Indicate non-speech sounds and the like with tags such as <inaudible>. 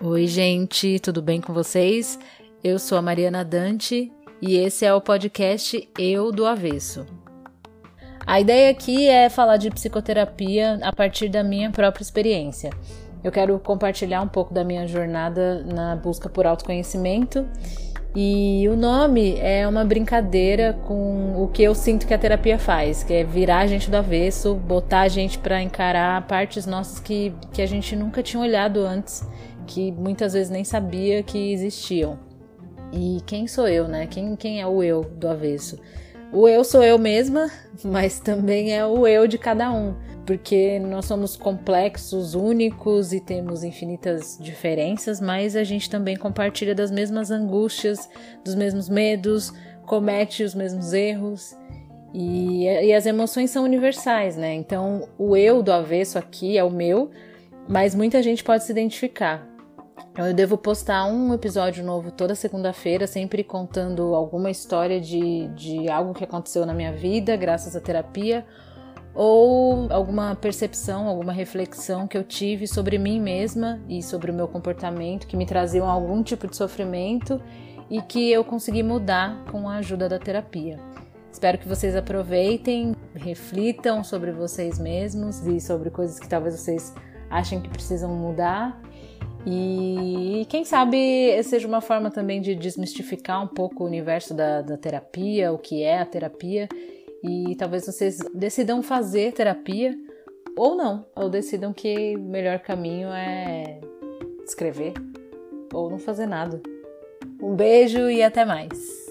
Oi, gente, tudo bem com vocês? Eu sou a Mariana Dante e esse é o podcast Eu do Avesso. A ideia aqui é falar de psicoterapia a partir da minha própria experiência. Eu quero compartilhar um pouco da minha jornada na busca por autoconhecimento e o nome é uma brincadeira com o que eu sinto que a terapia faz, que é virar a gente do avesso, botar a gente para encarar partes nossas que, que a gente nunca tinha olhado antes, que muitas vezes nem sabia que existiam. E quem sou eu, né? Quem, quem é o eu do avesso? O eu sou eu mesma, <laughs> mas também é o eu de cada um porque nós somos complexos, únicos e temos infinitas diferenças, mas a gente também compartilha das mesmas angústias, dos mesmos medos, comete os mesmos erros. E, e as emoções são universais, né? Então, o eu do avesso aqui é o meu, mas muita gente pode se identificar. Então, eu devo postar um episódio novo toda segunda-feira, sempre contando alguma história de, de algo que aconteceu na minha vida, graças à terapia, ou alguma percepção, alguma reflexão que eu tive sobre mim mesma e sobre o meu comportamento que me traziam algum tipo de sofrimento e que eu consegui mudar com a ajuda da terapia. Espero que vocês aproveitem, reflitam sobre vocês mesmos e sobre coisas que talvez vocês achem que precisam mudar. E quem sabe seja uma forma também de desmistificar um pouco o universo da, da terapia, o que é a terapia e talvez vocês decidam fazer terapia ou não, ou decidam que o melhor caminho é escrever ou não fazer nada. Um beijo e até mais!